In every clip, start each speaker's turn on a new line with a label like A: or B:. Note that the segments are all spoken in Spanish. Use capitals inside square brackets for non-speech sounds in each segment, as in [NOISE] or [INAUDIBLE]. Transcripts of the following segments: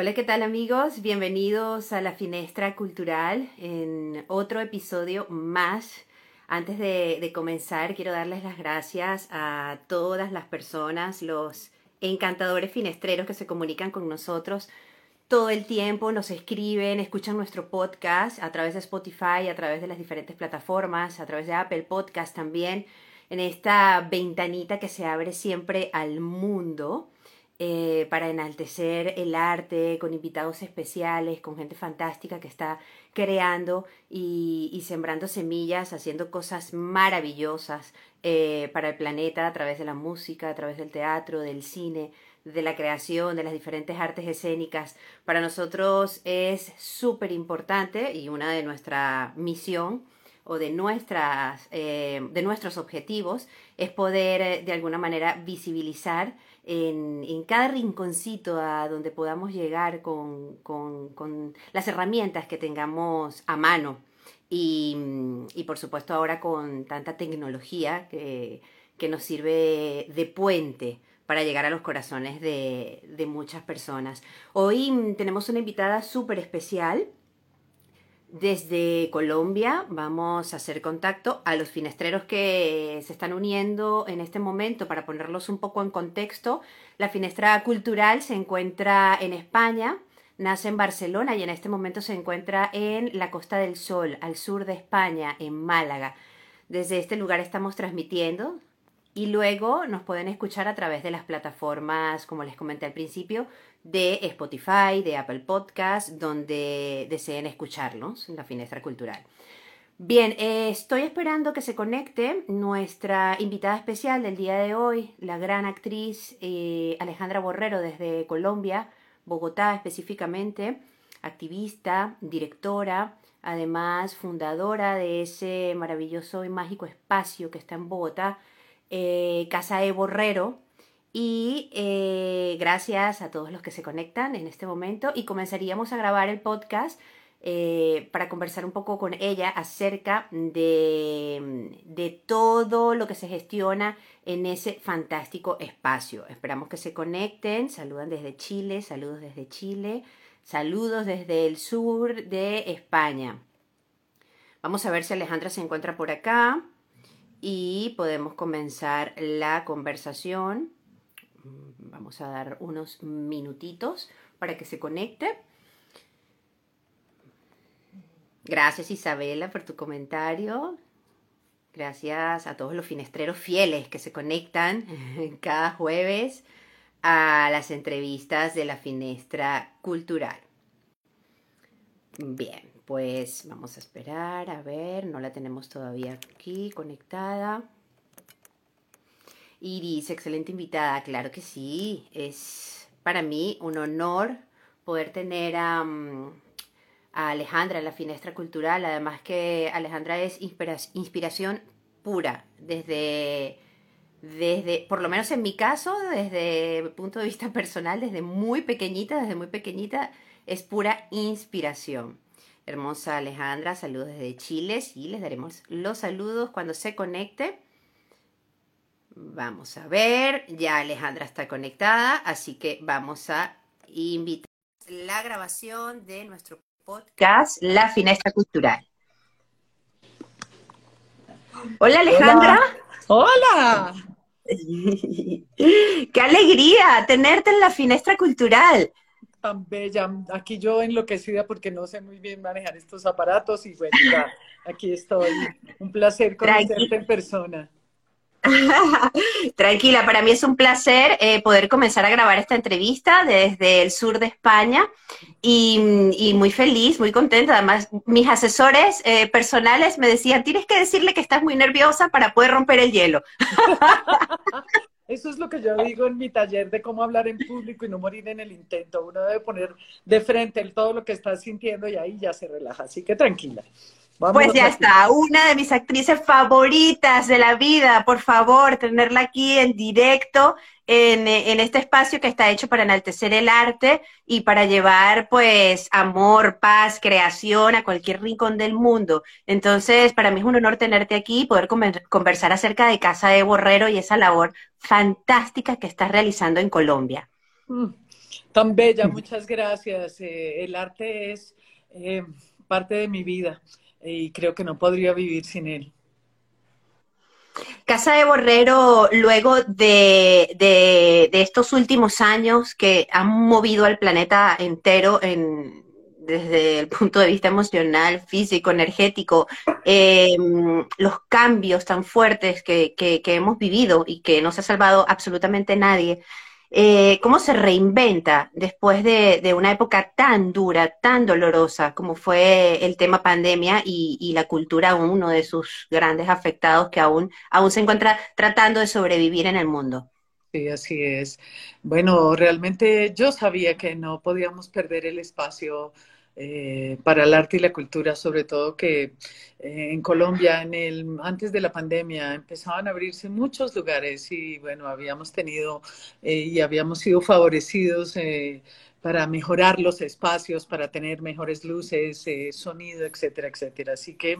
A: Hola, ¿qué tal amigos? Bienvenidos a la Finestra Cultural en otro episodio más. Antes de, comenzar, quiero darles las gracias a todas las personas, los encantadores finestreros que se comunican con nosotros todo el tiempo, nos escriben, escuchan nuestro podcast a través de Spotify, a través de las diferentes plataformas, a través de Apple Podcast también, en esta ventanita que se abre siempre al mundo. Eh, para enaltecer el arte, con invitados especiales, con gente fantástica que está creando y, sembrando semillas, haciendo cosas maravillosas eh, para el planeta a través de la música, a través del teatro, del cine, de la creación, de las diferentes artes escénicas. Para nosotros es súper importante y una de nuestra misión o de, nuestras, eh, de nuestros objetivos es poder de alguna manera visibilizar en, cada rinconcito a donde podamos llegar con, las herramientas que tengamos a mano. Y, por supuesto ahora con tanta tecnología que, nos sirve de puente para llegar a los corazones de, de muchas personas. Hoy tenemos una invitada súper especial desde Colombia vamos a hacer contacto a los finestreros que se están uniendo en este momento para ponerlos un poco en contexto. La finestra cultural se encuentra en España, nace en Barcelona y en este momento se encuentra en la Costa del Sol, al sur de España, en Málaga. Desde este lugar estamos transmitiendo y luego nos pueden escuchar a través de las plataformas, como les comenté al principio, de Spotify, de Apple Podcast, donde deseen escucharnos en la Finestra Cultural. Bien, eh, estoy esperando que se conecte nuestra invitada especial del día de hoy, la gran actriz eh, Alejandra Borrero desde Colombia, Bogotá específicamente, activista, directora, además fundadora de ese maravilloso y mágico espacio que está en Bogotá, eh, Casa de Borrero, y eh, gracias a todos los que se conectan en este momento y comenzaríamos a grabar el podcast eh, para conversar un poco con ella acerca de, de, todo lo que se gestiona en ese fantástico espacio. Esperamos que se conecten, saludan desde Chile, saludos desde Chile, saludos desde el sur de España. Vamos a ver si Alejandra se encuentra por acá y podemos comenzar la conversación. Vamos a dar unos minutitos para que se conecte. Gracias Isabela por tu comentario. Gracias a todos los finestreros fieles que se conectan [LAUGHS] cada jueves a las entrevistas de la Finestra Cultural. Bien, pues vamos a esperar, a ver, no la tenemos todavía aquí conectada. Iris, excelente invitada, claro que sí. Es para mí un honor poder tener a, mm, Alejandra en la Finestra Cultural. Además que Alejandra es inspiración pura desde, desde, por lo menos en mi caso, desde el punto de vista personal, desde muy pequeñita, desde muy pequeñita, es pura inspiración. Hermosa Alejandra, saludos desde Chile. Sí, les daremos los saludos cuando se conecte. Vamos a ver, ya Alejandra está conectada, así que vamos a invitar la grabación de nuestro podcast La Finestra Cultural. Hola Alejandra.
B: Hola. [LAUGHS]
A: Qué alegría tenerte en la Finestra Cultural.
B: Tan bella. Aquí yo enloquecida porque no sé muy bien manejar estos aparatos y bueno, aquí estoy. Un placer conocerte en persona. [LAUGHS]
A: Tranquila, para mí es un placer eh, poder comenzar a grabar esta entrevista desde el sur de España y, muy feliz, muy contenta. Además, mis asesores eh, personales me decían, tienes que decirle que estás muy nerviosa para poder romper el hielo. [LAUGHS]
B: Eso es lo que yo digo en mi taller de cómo hablar en público y no morir en el intento. Uno debe poner de frente todo lo que está sintiendo y ahí ya se relaja. Así que tranquila
A: pues ya está, una de mis actrices favoritas de la vida, por favor, tenerla aquí en directo, en, en, este espacio que está hecho para enaltecer el arte y para llevar pues amor, paz, creación a cualquier rincón del mundo. Entonces, para mí es un honor tenerte aquí y poder conversar acerca de Casa de Borrero y esa labor fantástica que estás realizando en Colombia. Mm.
B: Tan bella, muchas gracias. Eh, el arte es eh, parte de mi vida y creo que no podría vivir sin él.
A: Casa de Borrero, luego de, de, estos últimos años que han movido al planeta entero en, desde el punto de vista emocional, físico, energético, em, los cambios tan fuertes que, que, hemos vivido y que no se ha salvado absolutamente nadie, eh, ¿cómo se reinventa después de, una época tan dura, tan dolorosa como fue el tema pandemia y, la cultura, uno de sus grandes afectados que aún, aún se encuentra tratando de sobrevivir en el mundo?
B: Sí, así es. Bueno, realmente yo sabía que no podíamos perder el espacio eh, para el arte y la cultura, sobre todo que eh, en Colombia, en el, antes de la pandemia, empezaban a abrirse muchos lugares y bueno, habíamos tenido eh, y habíamos sido favorecidos para mejorar los espacios, para tener mejores luces, sonido, etcétera, etcétera. Así que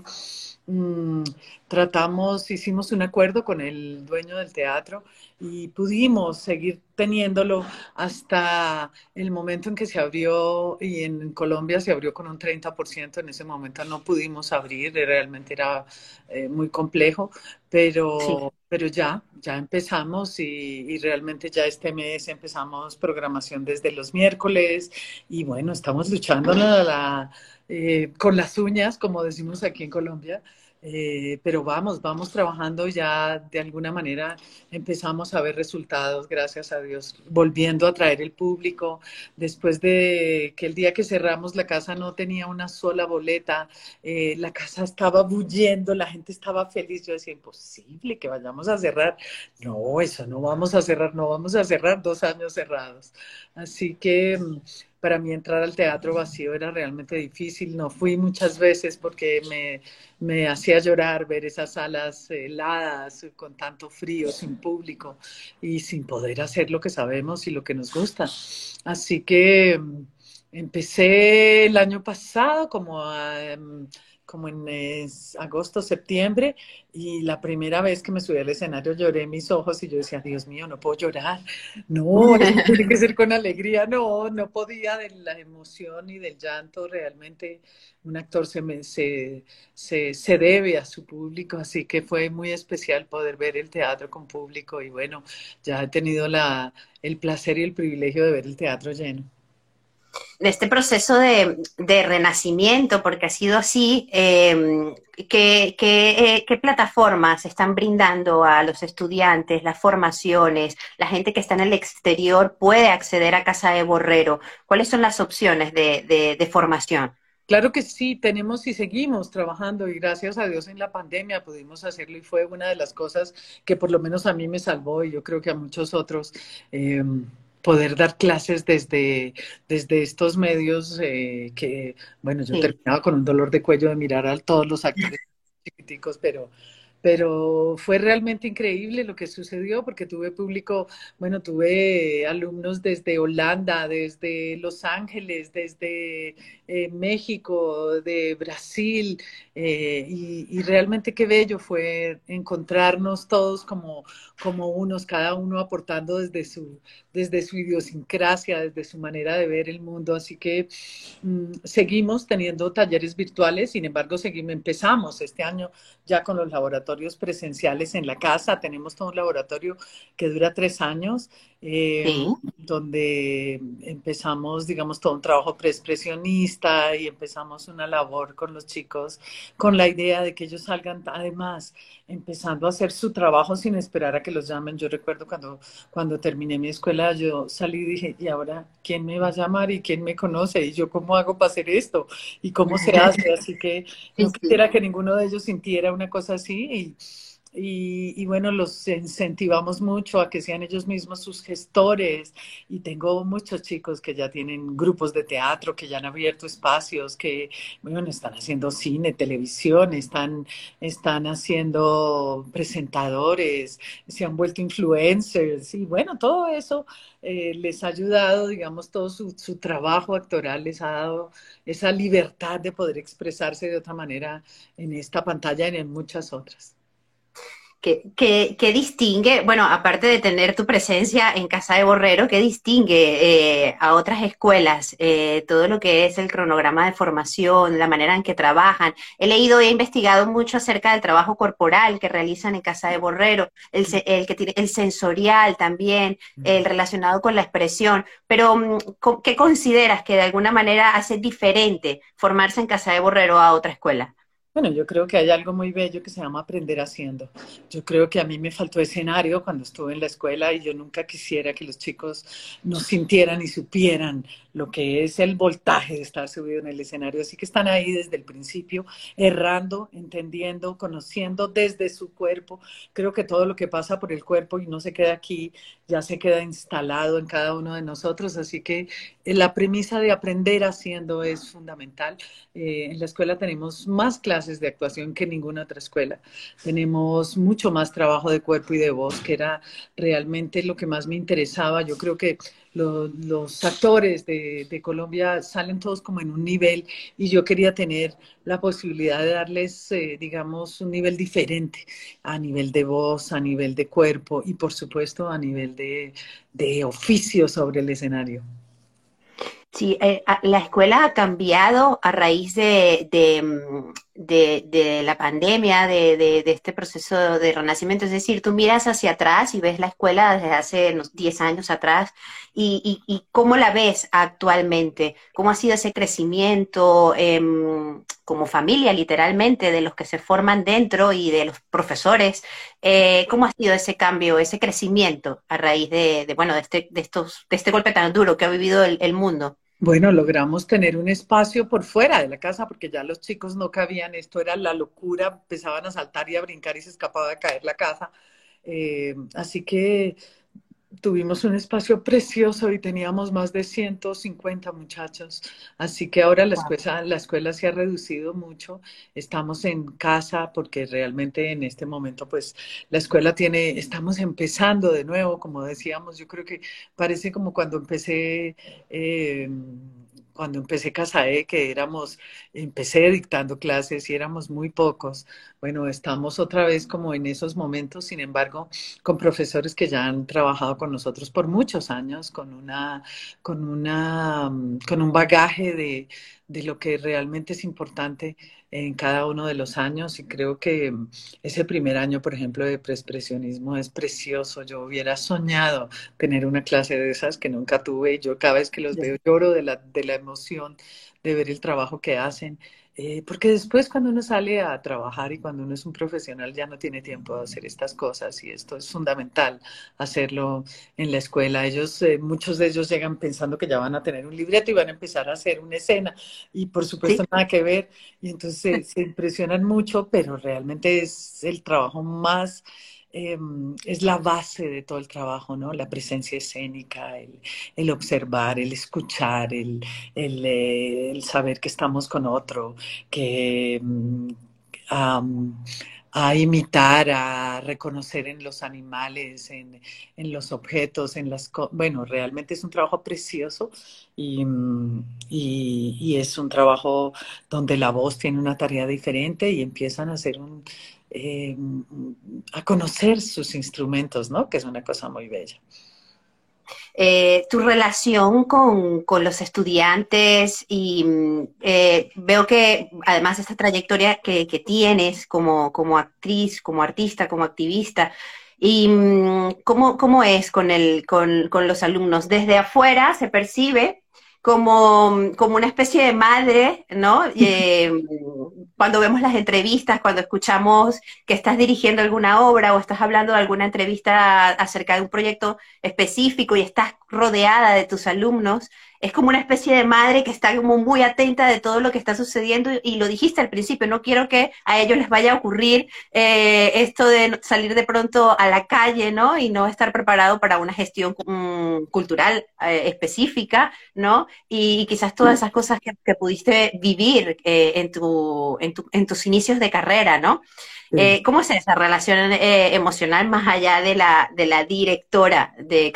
B: Mm, tratamos, hicimos un acuerdo con el dueño del teatro y pudimos seguir teniéndolo hasta el momento en que se abrió y en Colombia se abrió con un 30%. En ese momento no pudimos abrir, realmente era eh, muy complejo, pero, pero ya, ya empezamos y, realmente ya este mes empezamos programación desde los miércoles y bueno, estamos luchando la, eh, con las uñas, como decimos aquí en Colombia. Eh, pero vamos, vamos trabajando ya de alguna manera, empezamos a ver resultados, gracias a Dios, volviendo a traer el público, después de que el día que cerramos la casa no tenía una sola boleta, eh, la casa estaba bulliendo, la gente estaba feliz, yo decía, imposible que vayamos a cerrar, no, eso no vamos a cerrar, no vamos a cerrar dos años cerrados. Así que mm, para mí entrar al teatro vacío era realmente difícil. No fui muchas veces porque me, me hacía llorar ver esas salas heladas con tanto frío, sin público y sin poder hacer lo que sabemos y lo que nos gusta. Así que mm, empecé el año pasado como a... Em, como en agosto, septiembre, y la primera vez que me subí al escenario lloré mis ojos y yo decía, Dios mío, no puedo llorar, no, [LAUGHS] tiene que ser con alegría, no, no podía de la emoción y del llanto, realmente un actor se, se, se, se debe a su público, así que fue muy especial poder ver el teatro con público y bueno, ya he tenido la, el placer y el privilegio de ver el teatro lleno
A: de este proceso de, renacimiento, porque ha sido así, em, ¿qué, eh, qué, plataformas están brindando a los estudiantes, las formaciones, la gente que está en el exterior puede acceder a Casa de Borrero? ¿Cuáles son las opciones de, de formación?
B: Claro que sí, tenemos y seguimos trabajando y gracias a Dios en la pandemia pudimos hacerlo y fue una de las cosas que por lo menos a mí me salvó y yo creo que a muchos otros. Eh, poder dar clases desde, desde estos medios eh, que, bueno, yo terminaba con un dolor de cuello de mirar a todos los actores chiquiticos, pero pero fue realmente increíble lo que sucedió porque tuve público, bueno, tuve alumnos desde Holanda, desde Los Ángeles, desde eh, México, de Brasil, eh, y, realmente qué bello fue encontrarnos todos como, como unos, cada uno aportando desde su, desde su idiosincrasia, desde su manera de ver el mundo. Así que mm, seguimos teniendo talleres virtuales, sin embargo, seguimos, empezamos este año ya con los laboratorios presenciales en la casa. Tenemos todo un laboratorio que dura tres años, eh, donde empezamos, digamos, todo un trabajo preexpresionista y empezamos una labor con los chicos con la idea de que ellos salgan, además, empezando a hacer su trabajo sin esperar a que los llamen. Yo recuerdo cuando, cuando terminé mi escuela, yo salí y dije, ¿y ahora quién me va a llamar y quién me conoce? ¿Y yo cómo hago para hacer esto? ¿Y cómo se hace? [LAUGHS] Así que no quisiera que ninguno de ellos sintiera una cosa así ruim. Y y, bueno, los incentivamos mucho a que sean ellos mismos sus gestores. Y tengo muchos chicos que ya tienen grupos de teatro, que ya han abierto espacios, que bueno, están haciendo cine, televisión, están, están haciendo presentadores, se han vuelto influencers. Y bueno, todo eso eh, les ha ayudado, digamos, todo su, su trabajo actoral les ha dado esa libertad de poder expresarse de otra manera en esta pantalla y en muchas otras.
A: ¿Qué, distingue, bueno, aparte de tener tu presencia en Casa de Borrero, qué distingue eh, a otras escuelas eh, todo lo que es el cronograma de formación, la manera en que trabajan? He leído e investigado mucho acerca del trabajo corporal que realizan en Casa de Borrero, el, el que tiene, el sensorial también, el relacionado con la expresión, pero mm, ¿qué consideras que de alguna manera hace diferente formarse en Casa de Borrero a otra escuela?
B: Bueno, yo creo que hay algo muy bello que se llama aprender haciendo. Yo creo que a mí me faltó escenario cuando estuve en la escuela y yo nunca quisiera que los chicos no sintieran y supieran lo que es el voltaje de estar subido en el escenario. Así que están ahí desde el principio, errando, entendiendo, conociendo desde su cuerpo. Creo que todo lo que pasa por el cuerpo y no se queda aquí, ya se queda instalado en cada uno de nosotros. Así que eh, la premisa de aprender haciendo es fundamental. Eh, en la escuela tenemos más clases de actuación que ninguna otra escuela. Tenemos mucho más trabajo de cuerpo y de voz, que era realmente lo que más me interesaba. Yo creo que los, actores de, Colombia salen todos como en un nivel y yo quería tener la posibilidad de darles, eh, digamos, un nivel diferente a nivel de voz, a nivel de cuerpo y por supuesto a nivel de, oficio sobre el escenario.
A: Sí, eh, la escuela ha cambiado a raíz de, mm, de, la pandemia, de, este proceso de renacimiento. Es decir, tú miras hacia atrás y ves la escuela desde hace unos 10 años atrás y, cómo la ves actualmente, cómo ha sido ese crecimiento em, como familia, literalmente, de los que se forman dentro y de los profesores. Eh, ¿Cómo ha sido ese cambio, ese crecimiento a raíz de, bueno, de este, de, estos, de este golpe tan duro que ha vivido el mundo?
B: Bueno, logramos tener un espacio por fuera de la casa porque ya los chicos no cabían, esto era la locura, empezaban a saltar y a brincar y se escapaba de caer la casa. Eh, así que tuvimos un espacio precioso y teníamos más de 150 muchachos, así que ahora la escuela, la escuela se ha reducido mucho, estamos en casa porque realmente en este momento pues la escuela tiene, estamos empezando de nuevo, como decíamos, yo creo que parece como cuando empecé... Eh, cuando empecé CASAE, que éramos, empecé dictando clases y éramos muy pocos. Bueno, estamos otra vez como en esos momentos, sin embargo, con profesores que ya han trabajado con nosotros por muchos años, con una, con una, con un bagaje de, de lo que realmente es importante en cada uno de los años y creo que ese primer año, por ejemplo, de preexpresionismo es precioso. Yo hubiera soñado tener una clase de esas que nunca tuve. Y yo cada vez que los veo lloro de la, de la emoción de ver el trabajo que hacen eh, porque después cuando uno sale a trabajar y cuando uno es un profesional ya no tiene tiempo de hacer estas cosas y esto es fundamental hacerlo en la escuela. Ellos, eh, muchos de ellos llegan pensando que ya van a tener un libreto y van a empezar a hacer una escena y por supuesto nada que ver y entonces se impresionan mucho, pero realmente es el trabajo más Em, es la base de todo el trabajo, ¿no? La presencia escénica, el, observar, el escuchar, el, eh, el, saber que estamos con otro, que mm, a imitar, a reconocer en los animales, en, los objetos, en las bueno, realmente es un trabajo precioso mm, y, y, es un trabajo donde la voz tiene una tarea diferente y empiezan a hacer un eh, a conocer sus instrumentos, ¿no? Que es una cosa muy bella.
A: Eh, tu relación con, los estudiantes y mm, eh, veo que además de esta trayectoria que, tienes como, como, actriz, como artista, como activista, y mm, cómo, cómo es con, el, con, con los alumnos. Desde afuera se percibe como, como una especie de madre, ¿no? Eh, cuando vemos las entrevistas, cuando escuchamos que estás dirigiendo alguna obra o estás hablando de alguna entrevista acerca de un proyecto específico y estás rodeada de tus alumnos, es como una especie de madre que está como muy atenta de todo lo que está sucediendo y lo dijiste al principio, no quiero que a ellos les vaya a ocurrir eh, esto de salir de pronto a la calle, ¿no? Y no estar preparado para una gestión mm, cultural eh, específica, ¿no? Y, quizás todas esas cosas que, pudiste vivir eh, en, tu, en, tu, en, tus inicios de carrera, ¿no? ¿Cómo es esa relación emocional más allá de la, de la directora de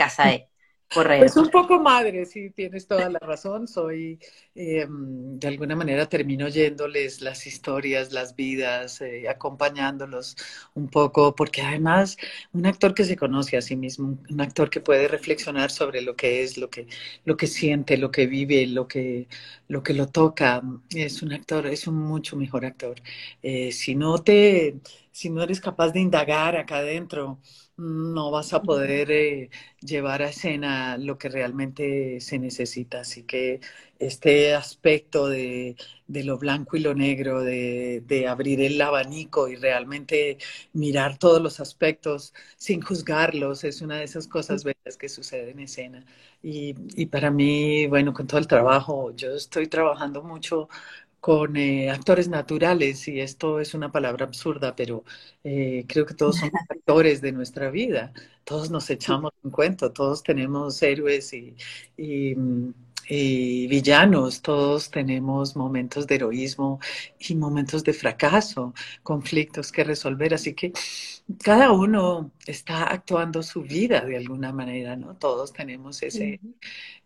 A: CASAE?
B: Pues un poco madre, sí, tienes toda la razón. Soy, eh, de alguna manera, termino yéndoles las historias, las vidas, eh, acompañándolos un poco, porque además un actor que se conoce a sí mismo, un actor que puede reflexionar sobre lo que es, lo que, lo que siente, lo que vive, lo que, lo que lo toca, es un actor, es un mucho mejor actor. Eh, si no te, si no eres capaz de indagar acá adentro, no vas a poder eh, llevar a escena lo que realmente se necesita. Así que este aspecto de, lo blanco y lo negro, de, abrir el abanico y realmente mirar todos los aspectos sin juzgarlos, es una de esas cosas bellas que sucede en escena. Y, y para mí, bueno, con todo el trabajo, yo estoy trabajando mucho con eh, actores naturales, y esto es una palabra absurda, pero eh, creo que todos somos [LAUGHS] actores de nuestra vida, todos nos echamos un cuento, todos tenemos héroes y, y, y, villanos, todos tenemos momentos de heroísmo y momentos de fracaso, conflictos que resolver, así que cada uno está actuando su vida de alguna manera, ¿no? Todos tenemos ese...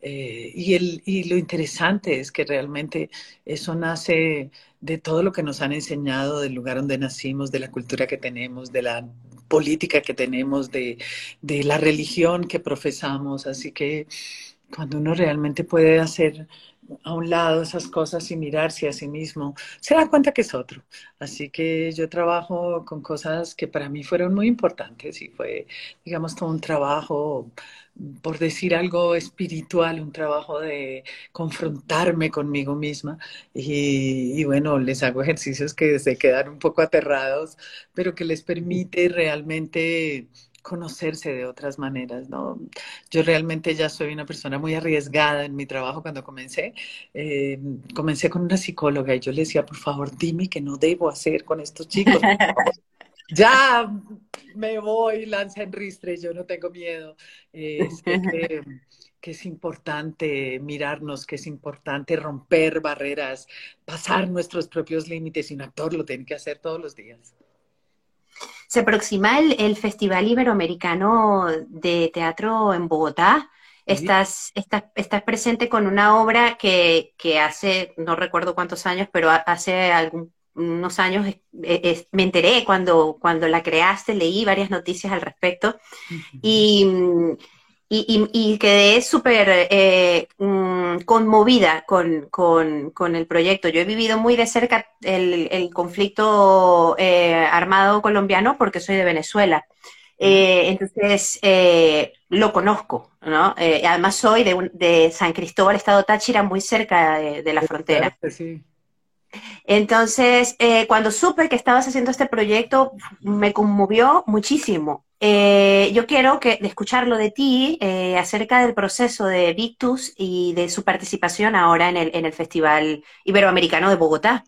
B: Eh, y, el, y lo interesante es que realmente eso nace de todo lo que nos han enseñado, del lugar donde nacimos, de la cultura que tenemos, de la política que tenemos, de, de la religión que profesamos. Así que cuando uno realmente puede hacer a un lado esas cosas y mirarse a sí mismo, se da cuenta que es otro. Así que yo trabajo con cosas que para mí fueron muy importantes y fue, digamos, todo un trabajo, por decir algo espiritual, un trabajo de confrontarme conmigo misma. Y, y bueno, les hago ejercicios que se quedan un poco aterrados, pero que les permite realmente conocerse de otras maneras, ¿no? Yo realmente ya soy una persona muy arriesgada en mi trabajo cuando comencé. Eh, comencé con una psicóloga y yo le decía, por favor, dime qué no debo hacer con estos chicos. [LAUGHS] ya me voy, lanza en ristre, yo no tengo miedo. Eh, que, que es importante mirarnos, que es importante romper barreras, pasar nuestros propios límites y un actor lo tiene que hacer todos los días.
A: Se aproxima el, Festival Iberoamericano de Teatro en Bogotá. Estás, estás, presente con una obra que, hace, no recuerdo cuántos años, pero hace algunos años me enteré cuando, cuando la creaste, leí varias noticias al respecto. Y y, y, quedé súper eh, mm, conmovida con, con, el proyecto. Yo he vivido muy de cerca el, conflicto eh, armado colombiano porque soy de Venezuela. Eh, entonces, lo conozco, ¿no? además soy de, de, San Cristóbal, Estado Táchira, muy cerca de, la frontera. Entonces, cuando supe que estabas haciendo este proyecto, me conmovió muchísimo. Eh, yo quiero que, escucharlo de ti eh, acerca del proceso de Victus y de su participación ahora en el, en el Festival Iberoamericano de Bogotá.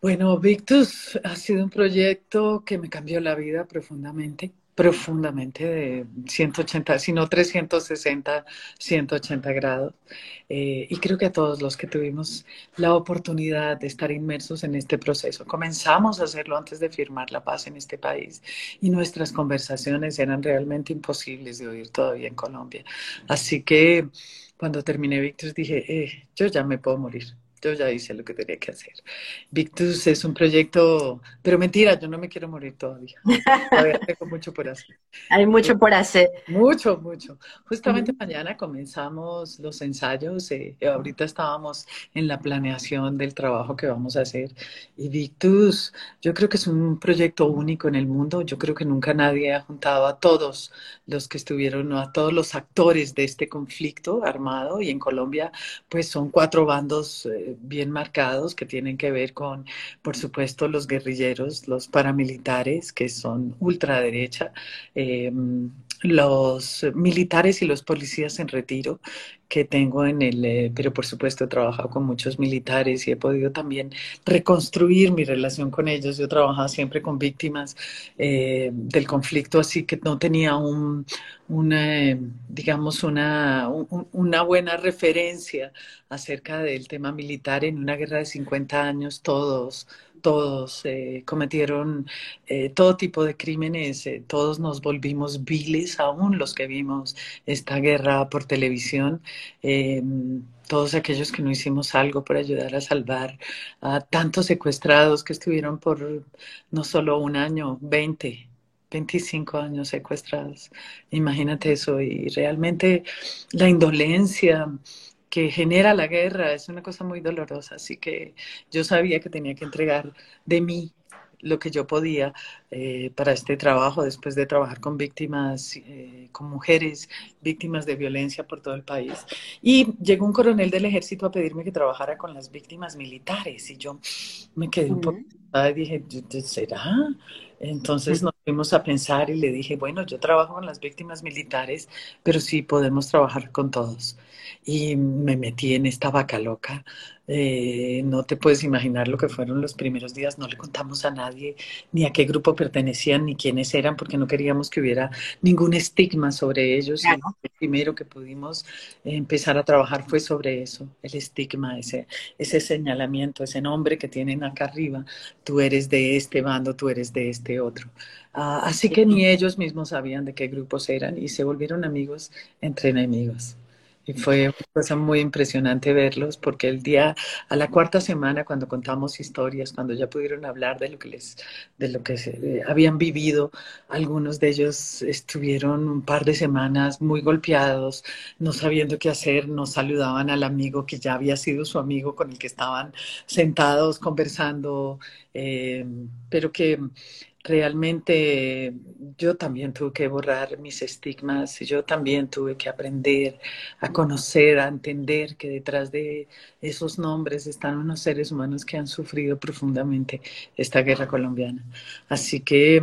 B: Bueno, Victus ha sido un proyecto que me cambió la vida profundamente profundamente de 180, sino 360, 180 grados. Eh, y creo que a todos los que tuvimos la oportunidad de estar inmersos en este proceso, comenzamos a hacerlo antes de firmar la paz en este país y nuestras conversaciones eran realmente imposibles de oír todavía en Colombia. Así que cuando terminé Victus dije, eh, yo ya me puedo morir yo ya hice lo que tenía que hacer. Victus es un proyecto, pero mentira, yo no me quiero morir todavía. Todavía [LAUGHS] tengo mucho por hacer.
A: Hay mucho por hacer.
B: Mucho, mucho. Justamente mañana comenzamos los ensayos. Eh, ahorita estábamos en la planeación del trabajo que vamos a hacer. Y Victus, yo creo que es un proyecto único en el mundo. Yo creo que nunca nadie ha juntado a todos los que estuvieron, a todos los actores de este conflicto armado. Y en Colombia, pues son cuatro bandos. Eh, bien marcados que tienen que ver con, por supuesto, los guerrilleros, los paramilitares, que son ultraderecha, eh, los militares y los policías en retiro que tengo en el, eh, pero por supuesto he trabajado con muchos militares y he podido también reconstruir mi relación con ellos. Yo he trabajado siempre con víctimas eh, del conflicto, así que no tenía un, una, digamos, una, una buena referencia acerca del tema militar en una guerra de 50 años, todos todos eh, cometieron eh, todo tipo de crímenes, eh, todos nos volvimos viles, aún los que vimos esta guerra por televisión, todos aquellos que no hicimos algo por ayudar a salvar a tantos secuestrados que estuvieron por no solo un año, 20. 25 años secuestrados. Imagínate eso. Y realmente la indolencia, que genera la guerra es una cosa muy dolorosa, así que yo sabía que tenía que entregar de mí lo que yo podía eh, para este trabajo, después de trabajar con víctimas, eh, con mujeres víctimas de violencia por todo el país. Y llegó un coronel del ejército a pedirme que trabajara con las víctimas militares y yo me quedé un poco y dije, ¿será? Entonces nos fuimos a pensar y le dije, bueno, yo trabajo con las víctimas militares, pero sí podemos trabajar con todos. Y me metí en esta vaca loca. Eh, no te puedes imaginar lo que fueron los primeros días. No le contamos a nadie ni a qué grupo pertenecían ni quiénes eran, porque no queríamos que hubiera ningún estigma sobre ellos. Y lo primero que pudimos empezar a trabajar fue sobre eso, el estigma, ese, ese señalamiento, ese nombre que tienen acá arriba. Tú eres de este bando, tú eres de este otro. Ah, así que ni ellos mismos sabían de qué grupos eran y se volvieron amigos entre enemigos. Y fue una cosa muy impresionante verlos porque el día, a la cuarta semana, cuando contamos historias, cuando ya pudieron hablar de lo que les, de lo que eh, habían vivido, algunos de ellos estuvieron un par de semanas muy golpeados, no sabiendo qué hacer, nos saludaban al amigo que ya había sido su amigo con el que estaban sentados conversando, eh, pero que realmente yo también tuve que borrar mis estigmas, y yo también tuve que aprender a conocer, a entender que detrás de esos nombres están unos seres humanos que han sufrido profundamente esta guerra colombiana. Así que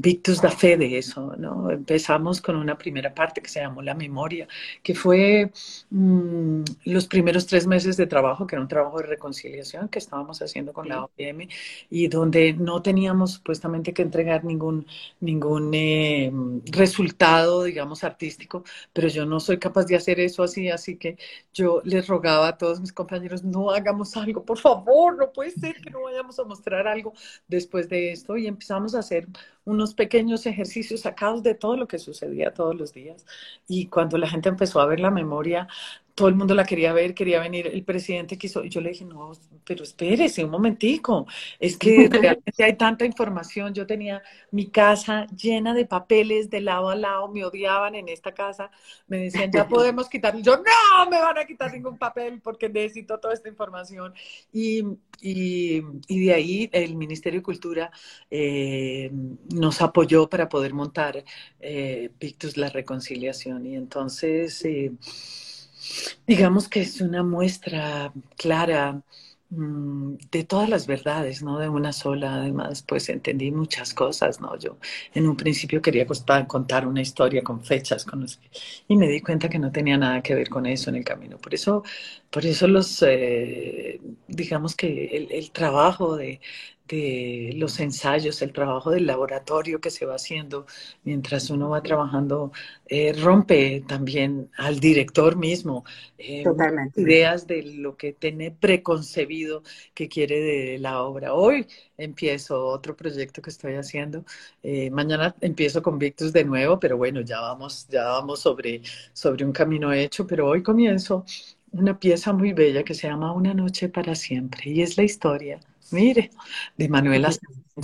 B: Victus da fe de eso, ¿no? Empezamos con una primera parte que se llamó La Memoria, que fue mm, los primeros tres meses de trabajo, que era un trabajo de reconciliación que estábamos haciendo con la OPM y donde no teníamos supuestamente que entregar ningún, ningún eh, resultado, digamos, artístico, pero yo no soy capaz de hacer eso así, así que yo les rogaba a todos mis compañeros, no hagamos algo, por favor, no puede ser que no vayamos a mostrar algo después de esto y empezamos a hacer unos pequeños ejercicios sacados de todo lo que sucedía todos los días. Y cuando la gente empezó a ver la memoria, todo el mundo la quería ver, quería venir, el presidente quiso, y yo le dije, no, pero espérese un momentico, es que [LAUGHS] realmente hay tanta información, yo tenía mi casa llena de papeles de lado a lado, me odiaban en esta casa, me decían, ya [LAUGHS] podemos quitar, yo, no, me van a quitar ningún papel porque necesito toda esta información. Y, y, y de ahí el Ministerio de Cultura eh, nos apoyó para poder montar eh, Pictus la Reconciliación, y entonces... Eh, digamos que es una muestra clara mm, de todas las verdades, no de una sola. Además, pues entendí muchas cosas, ¿no? Yo en un principio quería contar una historia con fechas, con y me di cuenta que no tenía nada que ver con eso en el camino. Por eso, por eso los, eh, digamos que el trabajo de, de los ensayos, el trabajo del laboratorio que se va haciendo mientras uno va trabajando, eh, rompe también al director mismo eh, ideas de lo que tiene preconcebido que quiere de la obra. Hoy empiezo otro proyecto que estoy haciendo. Eh, mañana empiezo con Victus de nuevo, pero bueno, ya vamos, ya vamos sobre, sobre un camino hecho, pero hoy comienzo una pieza muy bella que se llama Una noche para siempre y es la historia Mire, de Manuela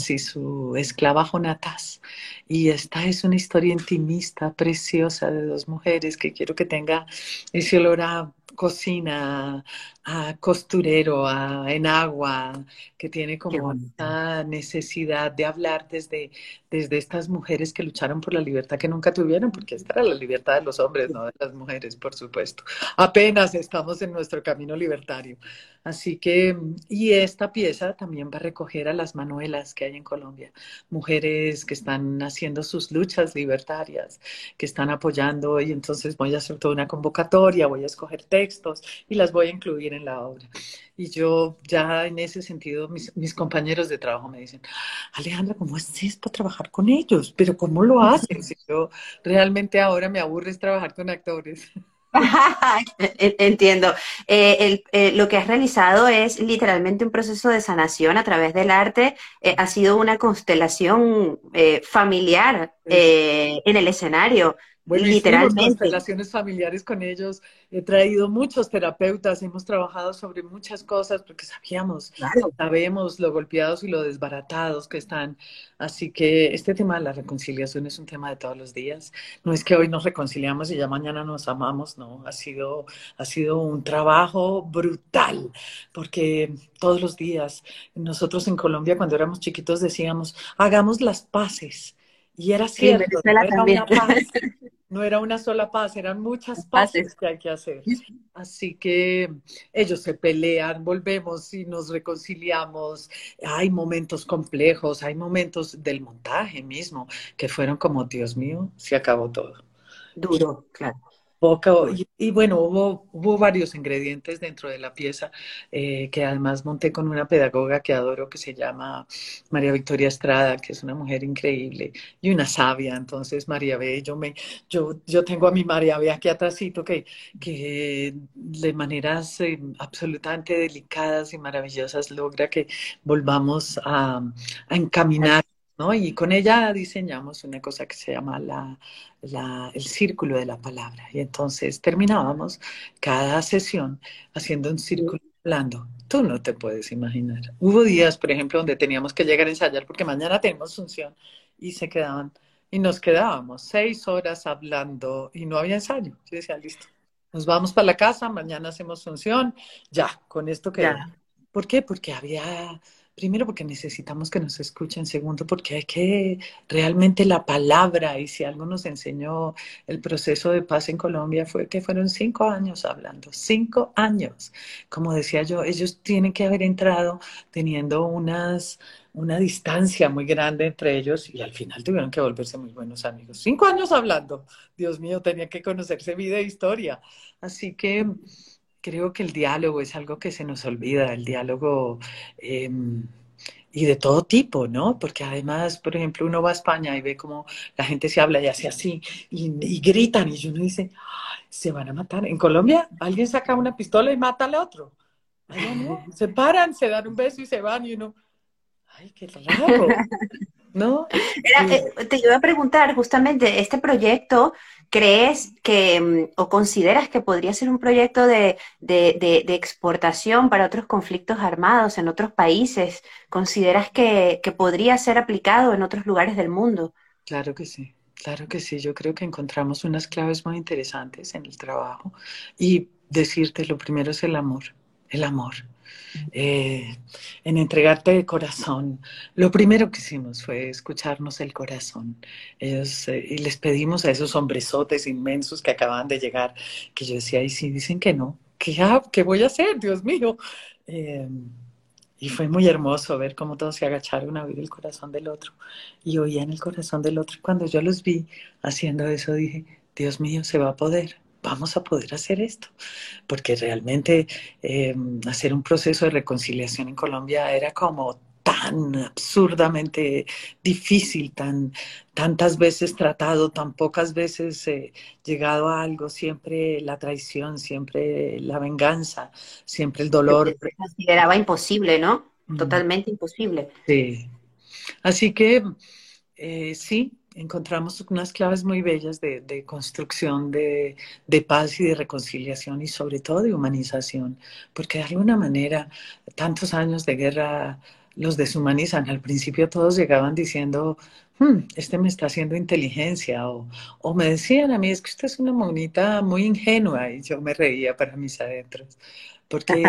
B: y su esclava Jonatas. Y esta es una historia intimista, preciosa, de dos mujeres que quiero que tenga ese olor a cocina, a costurero, a enagua, que tiene como una necesidad de hablar desde, desde estas mujeres que lucharon por la libertad que nunca tuvieron, porque esta era la libertad de los hombres, no de las mujeres, por supuesto. Apenas estamos en nuestro camino libertario. Así que, y esta pieza también va a recoger a las manuelas que hay en Colombia, mujeres que están haciendo sus luchas libertarias, que están apoyando, y entonces voy a hacer toda una convocatoria, voy a escoger textos y las voy a incluir en la obra. Y yo ya en ese sentido, mis, mis compañeros de trabajo me dicen, Alejandra, ¿cómo es esto trabajar con ellos? Pero ¿cómo lo haces? yo realmente ahora me aburres trabajar con actores. [LAUGHS]
A: Entiendo. Eh, eh, lo que has realizado es literalmente un proceso de sanación a través del arte. Eh, ha sido una constelación familiar en el escenario. Literalmente.
B: relaciones familiares con ellos. He traído muchos terapeutas, hemos trabajado sobre muchas cosas porque sabíamos, sabemos lo golpeados y lo desbaratados que están. Así que este tema de la reconciliación es un tema de todos los días. No es que hoy nos reconciliamos y ya mañana nos amamos, no. Ha sido, ha sido un trabajo brutal porque todos los días nosotros en Colombia cuando éramos chiquitos decíamos, hagamos las paces. Y era cierto, [LAUGHS] no era una sola paz, eran muchas paces que hay que hacer. Así que ellos se pelean, volvemos y nos reconciliamos. Hay momentos complejos, hay momentos del montaje mismo que fueron como, Dios mío, se acabó todo.
A: Duro, claro.
B: Y, bueno, hubo, hubo varios ingredientes dentro de la pieza eh, que además monté con una pedagoga que adoro que se llama María Victoria Estrada, que es una mujer increíble y una sabia. Entonces, María B, yo, me, yo, yo tengo a mi María B aquí atrásito que, que de maneras eh, absolutamente delicadas y maravillosas logra que volvamos a, a encaminar ¿no? Y con ella diseñamos una cosa que se llama la, el círculo de la palabra. Y entonces terminábamos cada sesión haciendo un círculo hablando. Tú no te puedes imaginar. Hubo días, por ejemplo, donde teníamos que llegar a ensayar porque mañana tenemos función y se quedaban, y nos quedábamos seis horas hablando y no había ensayo. Yo decía, listo, nos vamos para la casa, mañana hacemos función, ya, con esto que... ¿Por qué? Porque había Primero porque necesitamos que nos escuchen, segundo porque hay que realmente la palabra, y si algo nos enseñó el proceso de paz en Colombia fue que fueron cinco años hablando, cinco años. Como decía yo, ellos tienen que haber entrado teniendo unas, una distancia muy grande entre ellos y al final tuvieron que volverse muy buenos amigos. Cinco años hablando, Dios mío, tenía que conocerse vida e historia. Así que creo que el diálogo es algo que se nos olvida, el diálogo em, y de todo tipo, ¿no? Porque además, por ejemplo, uno va a España y ve como la gente se habla y hace así y, gritan y uno dice, se van a matar. En Colombia alguien saca una pistola y mata al otro. Se paran, se dan un beso y se van y uno, ay, qué raro. [LAUGHS] ¿No?
A: Eh, te iba a preguntar justamente, este proyecto ¿Crees que mm, o consideras que podría ser un proyecto de, exportación para otros conflictos armados en otros países? ¿Consideras que, podría ser aplicado en otros lugares del mundo?
B: Claro que sí, claro que sí. Yo creo que encontramos unas claves muy interesantes en el trabajo y decirte lo primero es el amor, el amor. Eh, en entregarte de corazón. Lo primero que hicimos fue escucharnos el corazón. Ellos, eh, y les pedimos a esos hombresotes inmensos que acaban de llegar, que yo decía, y si dicen que no, ¿qué, ¿qué voy a hacer, Dios mío? Eh, y fue muy hermoso ver cómo todos se agacharon a oír el corazón del otro y oían el corazón del otro. Cuando yo los vi haciendo eso, dije, Dios mío, se va a poder vamos a poder hacer esto, porque realmente em, hacer un proceso de reconciliación en Colombia era como tan absurdamente difícil, tan tantas veces tratado, tan pocas veces eh, llegado a algo, siempre la traición, siempre la venganza, siempre el dolor.
A: Se consideraba imposible, ¿no? Totalmente imposible.
B: Sí. Así que eh, sí, encontramos unas claves muy bellas de, construcción de, paz y de reconciliación y sobre todo de humanización, porque de alguna manera tantos años de guerra los deshumanizan. Al principio todos llegaban diciendo, hmm, este me está haciendo inteligencia, o, o, me decían a mí, es que usted es una monita muy ingenua, y yo me reía para mis adentros. Porque,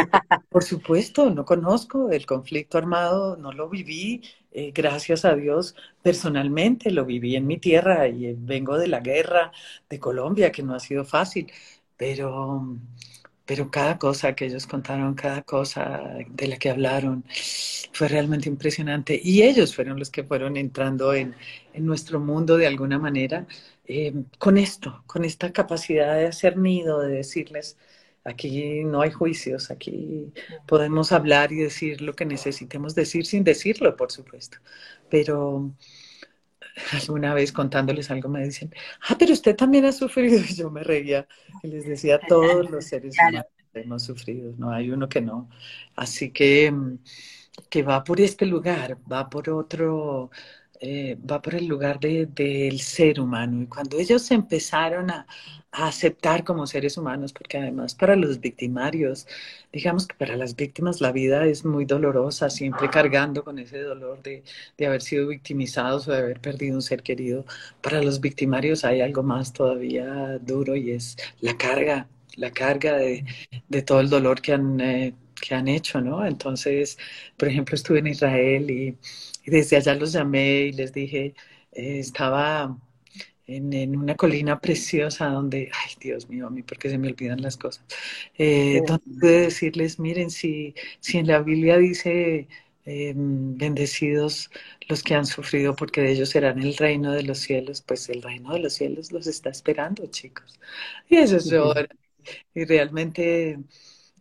B: por supuesto, no conozco el conflicto armado, no lo viví, eh, gracias a Dios, personalmente lo viví en mi tierra y eh, vengo de la guerra de Colombia, que no ha sido fácil, pero, pero cada cosa que ellos contaron, cada cosa de la que hablaron, fue realmente impresionante. Y ellos fueron los que fueron entrando en, nuestro mundo de alguna manera eh, con esto, con esta capacidad de hacer nido, de decirles, Aquí no hay juicios, aquí podemos hablar y decir lo que necesitemos decir sin decirlo, por supuesto. Pero [LAUGHS] alguna vez contándoles algo me dicen, ah, pero usted también ha sufrido. [LAUGHS] Y yo me reía y les decía, todos los [LAUGHS] seres humanos hemos sufrido, no hay uno que no. Así que, mm, que va por este lugar, va por otro, eh, va por el lugar del ser humano. Y cuando ellos empezaron a, a, aceptar como seres humanos, porque además para los victimarios, digamos que para las víctimas la vida es muy dolorosa, siempre cargando con ese dolor de, de haber sido victimizados o de haber perdido un ser querido. Para los victimarios hay algo más todavía duro y es la carga, la carga de, de todo el dolor que han... Eh, que han hecho, ¿no? Entonces, por ejemplo, estuve en Israel y, y desde allá los llamé y les dije, eh, estaba en, en, una colina preciosa donde, ay Dios mío, a mí porque se me olvidan las cosas, eh, donde pude decirles, miren, si, si en la Biblia dice, eh, bendecidos los que han sufrido porque de ellos serán el reino de los cielos, pues el reino de los cielos los está esperando, chicos. Y eso es yo. Y realmente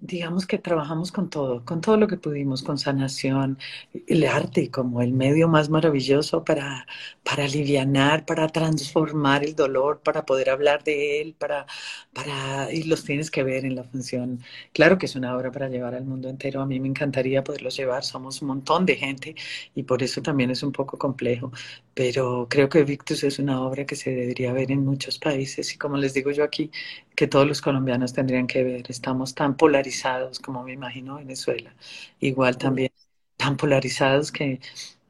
B: digamos que trabajamos con todo, con todo lo que pudimos, con sanación, el arte como el medio más maravilloso para, para aliviar, para transformar el dolor, para poder hablar de él, para, para, y los tienes que ver en la función. Claro que es una obra para llevar al mundo entero, a mí me encantaría poderlos llevar, somos un montón de gente y por eso también es un poco complejo, pero creo que Victus es una obra que se debería ver en muchos países y como les digo yo aquí, que todos los colombianos tendrían que ver. Estamos tan polarizados como me imagino Venezuela. Igual también tan polarizados que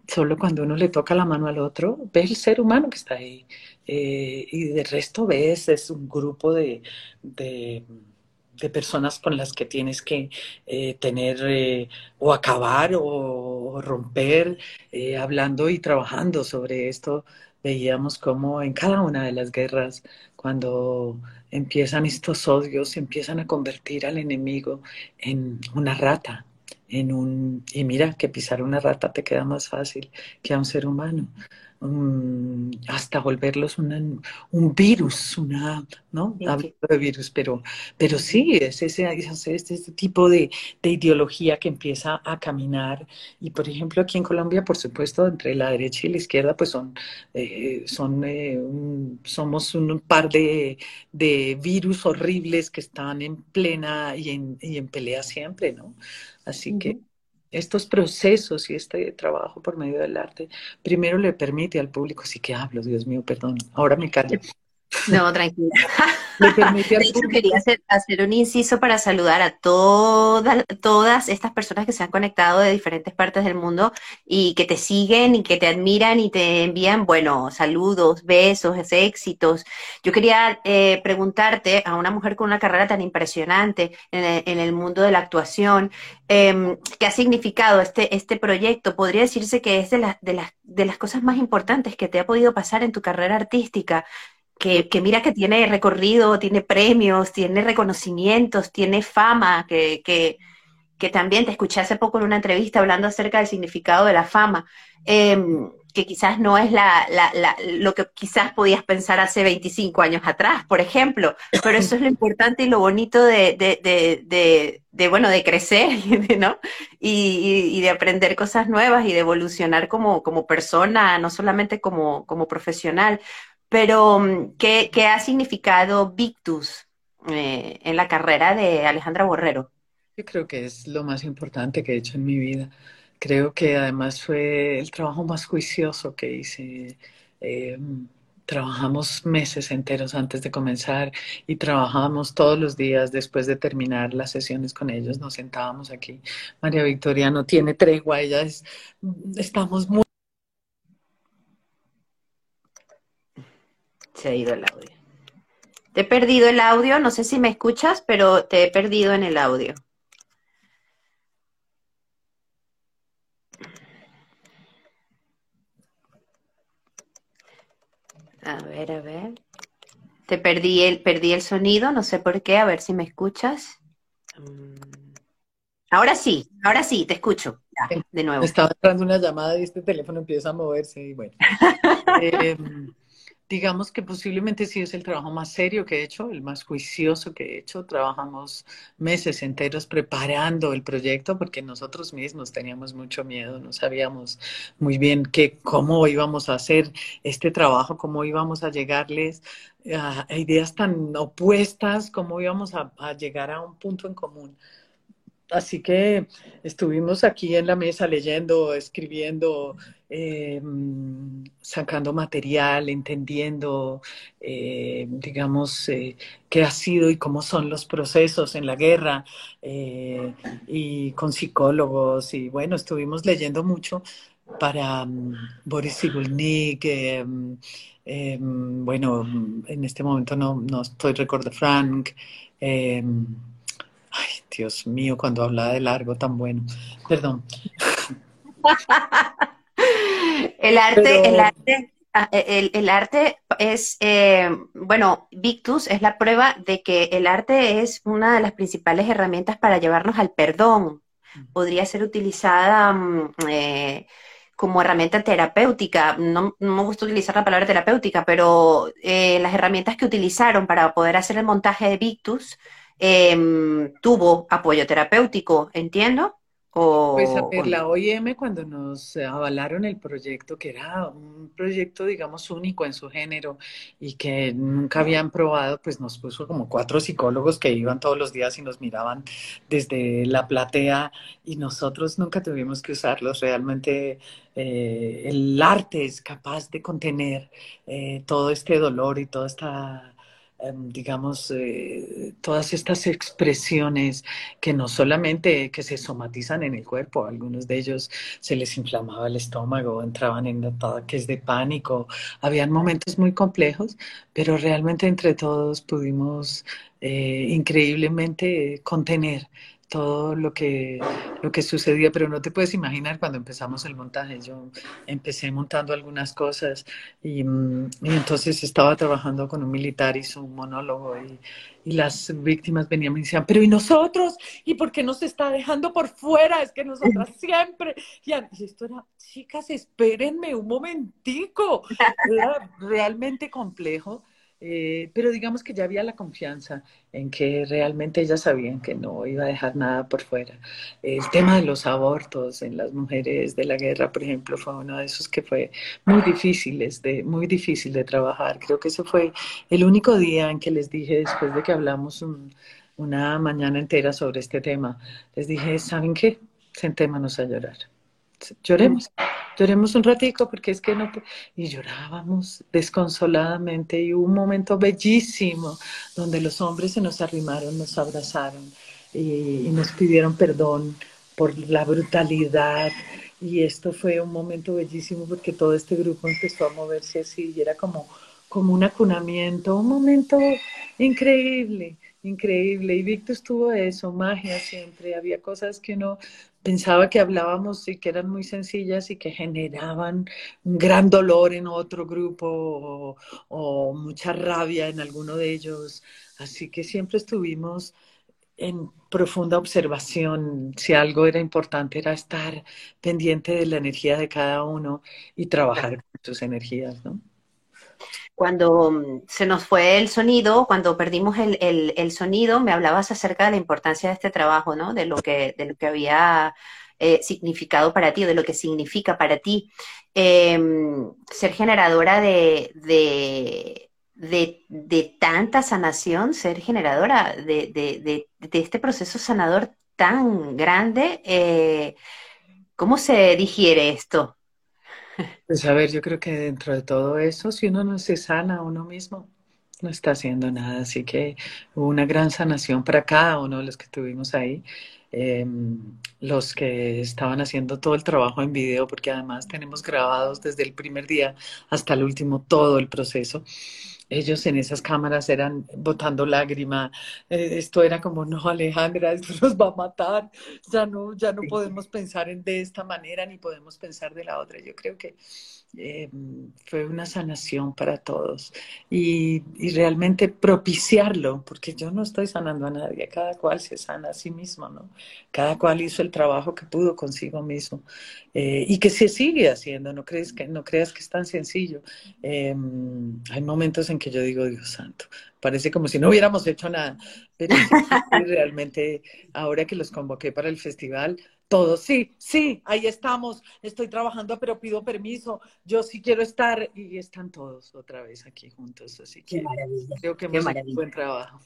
B: solo cuando uno le toca la mano al otro, ve el ser humano que está ahí. Eh, y de resto ves, es un grupo de, de, de personas con las que tienes que eh, tener eh, o acabar o, romper, eh, hablando y trabajando sobre esto. Veíamos como en cada una de las guerras, cuando empiezan estos odios, empiezan a convertir al enemigo en una rata, en un y mira que pisar una rata te queda más fácil que a un ser humano um, hasta volverlos una, un virus, una, ¿no? Sí, Hablo de virus, pero, pero sí, es ese, es este tipo de, de, ideología que empieza a caminar. Y por ejemplo, aquí en Colombia, por supuesto, entre la derecha y la izquierda, pues son, eh, son eh, un, somos un par de, de, virus horribles que están en plena y en, y en pelea siempre, ¿no? Así uh -huh. que estos procesos y este trabajo por medio del arte, primero le permite al público, sí que hablo, Dios mío, perdón, ahora me callo.
A: No, tranquila. [LAUGHS] Le permite al de hecho, público... quería hacer, hacer, un inciso para saludar a toda, todas estas personas que se han conectado de diferentes partes del mundo y que te siguen y que te admiran y te envían, bueno, saludos, besos, éxitos. Yo quería eh, preguntarte a una mujer con una carrera tan impresionante en el, en el mundo de la actuación, eh, ¿qué ha significado este, este proyecto? Podría decirse que es de, la, de, las, de las cosas más importantes que te ha podido pasar en tu carrera artística que, mira que tiene recorrido, tiene premios, tiene reconocimientos, tiene fama, que, que, que, también te escuché hace poco en una entrevista hablando acerca del significado de la fama, eh, que quizás no es la, la, la, lo que quizás podías pensar hace 25 años atrás, por ejemplo, pero eso es lo importante y lo bonito de, de, de, de, de bueno, de crecer, [LAUGHS] ¿no? Y, y, de aprender cosas nuevas y de evolucionar como, como persona, no solamente como, como profesional. Pero, mm, ¿qué, qué ha significado Victus eh, en la carrera de Alejandra Borrero?
B: Yo creo que es lo más importante que he hecho en mi vida. Creo que además fue el trabajo más juicioso que hice. Eh, trabajamos meses enteros antes de comenzar y trabajamos todos los días después de terminar las sesiones con ellos. Nos sentábamos aquí. María Victoria no tiene tregua, ella es, estamos muy
A: se ha ido el audio. Te he perdido el audio, no sé si me escuchas, pero te he perdido en el audio. A ver, a ver. Te perdí el, perdí el sonido, no sé por qué, a ver si me escuchas. Ahora sí, ahora sí, te escucho. Ya, de nuevo.
B: Estaba entrando una llamada y este teléfono empieza a moverse y bueno. [LAUGHS] eh, digamos que posiblemente sí es el trabajo más serio que he hecho, el más juicioso que he hecho. Trabajamos meses enteros preparando el proyecto porque nosotros mismos teníamos mucho miedo, no sabíamos muy bien qué, cómo íbamos a hacer este trabajo, cómo íbamos a llegarles a, ideas tan opuestas, cómo íbamos a llegar a un punto en común. Así que estuvimos aquí en la mesa leyendo, escribiendo, eh, sacando material, entendiendo, eh, digamos, eh, qué ha sido y cómo son los procesos en la guerra, y con psicólogos, y bueno, estuvimos leyendo mucho para um, Boris Cibulnik, bueno, en este momento no, no estoy recordando Frank. Ay, Dios mío, cuando hablaba de largo tan bueno. Perdón.
A: el arte, el arte, ah, el, arte es, eh, bueno, Victus es la prueba de que el arte es una de las principales herramientas para llevarnos al perdón. Podría ser utilizada mm, eh, como herramienta terapéutica. No, me gusta utilizar la palabra terapéutica, pero eh, las herramientas que utilizaron para poder hacer el montaje de Victus Em, tuvo apoyo terapéutico, entiendo.
B: pues a ver, la OIM cuando nos avalaron el proyecto, que era un proyecto, digamos, único en su género y que nunca habían probado, pues nos puso como cuatro psicólogos que iban todos los días y nos miraban desde la platea y nosotros nunca tuvimos que usarlos. Realmente eh, el arte es capaz de contener eh, todo este dolor y toda esta digamos, eh, todas estas expresiones que no solamente que se somatizan en el cuerpo, algunos de ellos se les inflamaba el estómago, entraban en ataques de pánico, habían momentos muy complejos, pero realmente entre todos pudimos eh, increíblemente contener todo lo que, lo que sucedía, pero no te puedes imaginar cuando empezamos el montaje. Yo empecé montando algunas cosas y, mm, entonces estaba trabajando con un militar, hizo un monólogo y, y, las víctimas venían y me decían, pero ¿y nosotros? ¿Y por qué nos está dejando por fuera? Es que nosotras [LAUGHS] siempre... Y, esto era, chicas, espérenme un momentico. [LAUGHS] Era realmente complejo eh, pero digamos que ya había la confianza en que realmente ellas sabían que no iba a dejar nada por fuera. El tema de los abortos en las mujeres de la guerra, por ejemplo, fue uno de esos que fue muy muy difícil de trabajar. Creo que ese fue el único día en que les dije, después de que hablamos una mañana entera sobre este tema, les dije, ¿saben qué? Sentémonos a llorar. Lloremos lloremos un ratico porque es que no... Y llorábamos desconsoladamente y hubo un momento bellísimo donde los hombres se nos arrimaron, nos abrazaron y, nos pidieron perdón por la brutalidad. Y esto fue un momento bellísimo porque todo este grupo empezó a moverse así y era como, como un acunamiento, un momento increíble increíble. Y Víctor tuvo eso, magia siempre. Había cosas que uno pensaba que hablábamos y que eran muy sencillas y que generaban un gran dolor en otro grupo o, mucha rabia en alguno de ellos. Así que siempre estuvimos en profunda observación. Si algo era importante era estar pendiente de la energía de cada uno y trabajar con sus energías, ¿no?
A: Cuando mm, se nos fue el sonido, cuando perdimos el, sonido, me hablabas acerca de la importancia de este trabajo, ¿no? De lo que, de lo que había eh, significado para ti, de lo que significa para ti em, ser generadora de, de, tanta sanación, ser generadora de, este proceso sanador tan grande. Eh, ¿Cómo se digiere esto?
B: Pues a ver, yo creo que dentro de todo eso, si uno no se sana a uno mismo, no está haciendo nada. Así que hubo una gran sanación para cada uno de los que estuvimos ahí. Em, los que estaban haciendo todo el trabajo en video, porque además tenemos grabados desde el primer día hasta el último todo el proceso. Ellos en esas cámaras eran botando lágrima. Eh, esto era como, no, Alejandra, esto [LAUGHS] nos va a matar. Ya no, ya no podemos pensar de esta manera ni podemos pensar de la otra. Yo creo que eh, fue una sanación para todos y, realmente propiciarlo, porque yo no estoy sanando a nadie, cada cual se sana a sí mismo, ¿no? Cada cual hizo el trabajo que pudo consigo mismo eh, y que se sigue haciendo, no, crees que, no creas que es tan sencillo. Eh, hay momentos en que yo digo, Dios santo, parece como si no hubiéramos hecho nada, pero realmente ahora que los convoqué para el festival, todos, sí, sí, ahí estamos, estoy trabajando, pero pido permiso, yo sí quiero estar y están todos otra vez aquí juntos, así que creo que hemos hecho un buen trabajo